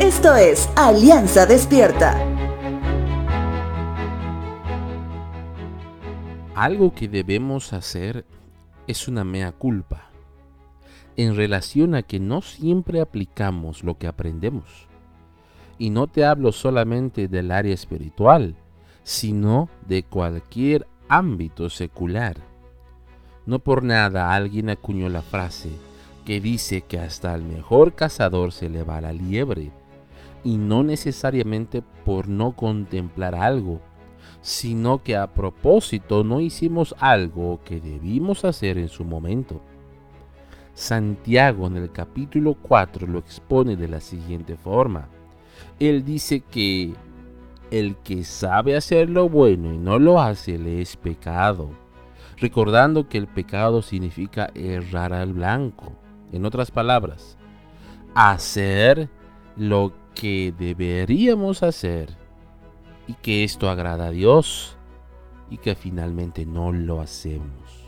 Esto es Alianza Despierta. Algo que debemos hacer es una mea culpa en relación a que no siempre aplicamos lo que aprendemos. Y no te hablo solamente del área espiritual, sino de cualquier ámbito secular. No por nada alguien acuñó la frase que dice que hasta el mejor cazador se le va la liebre, y no necesariamente por no contemplar algo, sino que a propósito no hicimos algo que debimos hacer en su momento. Santiago en el capítulo 4 lo expone de la siguiente forma. Él dice que el que sabe hacer lo bueno y no lo hace le es pecado, recordando que el pecado significa errar al blanco. En otras palabras, hacer lo que deberíamos hacer y que esto agrada a Dios y que finalmente no lo hacemos.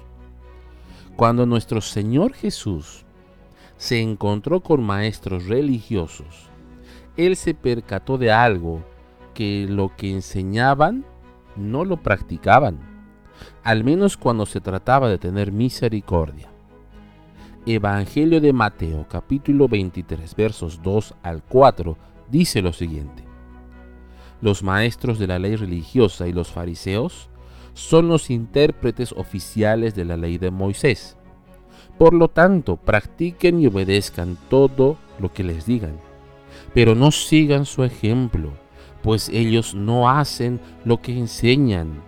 Cuando nuestro Señor Jesús se encontró con maestros religiosos, Él se percató de algo que lo que enseñaban no lo practicaban, al menos cuando se trataba de tener misericordia. Evangelio de Mateo capítulo 23 versos 2 al 4 dice lo siguiente. Los maestros de la ley religiosa y los fariseos son los intérpretes oficiales de la ley de Moisés. Por lo tanto, practiquen y obedezcan todo lo que les digan, pero no sigan su ejemplo, pues ellos no hacen lo que enseñan.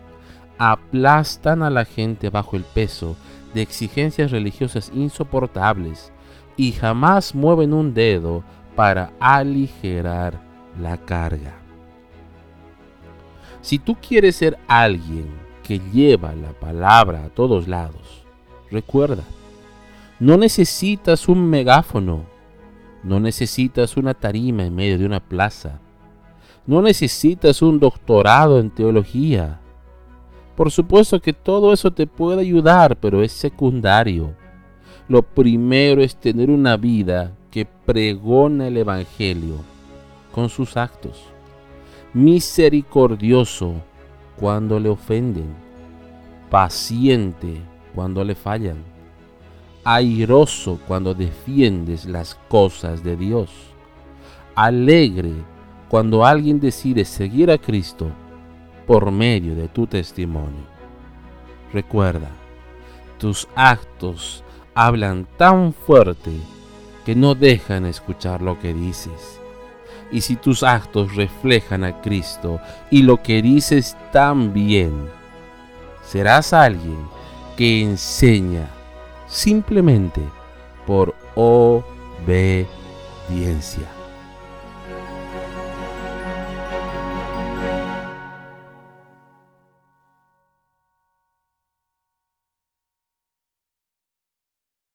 Aplastan a la gente bajo el peso de exigencias religiosas insoportables y jamás mueven un dedo para aligerar la carga. Si tú quieres ser alguien que lleva la palabra a todos lados. Recuerda, no necesitas un megáfono, no necesitas una tarima en medio de una plaza, no necesitas un doctorado en teología. Por supuesto que todo eso te puede ayudar, pero es secundario. Lo primero es tener una vida que pregona el Evangelio con sus actos. Misericordioso cuando le ofenden, paciente cuando le fallan, airoso cuando defiendes las cosas de Dios, alegre cuando alguien decide seguir a Cristo por medio de tu testimonio. Recuerda, tus actos hablan tan fuerte que no dejan escuchar lo que dices y si tus actos reflejan a Cristo y lo que dices también, serás alguien que enseña simplemente por obediencia.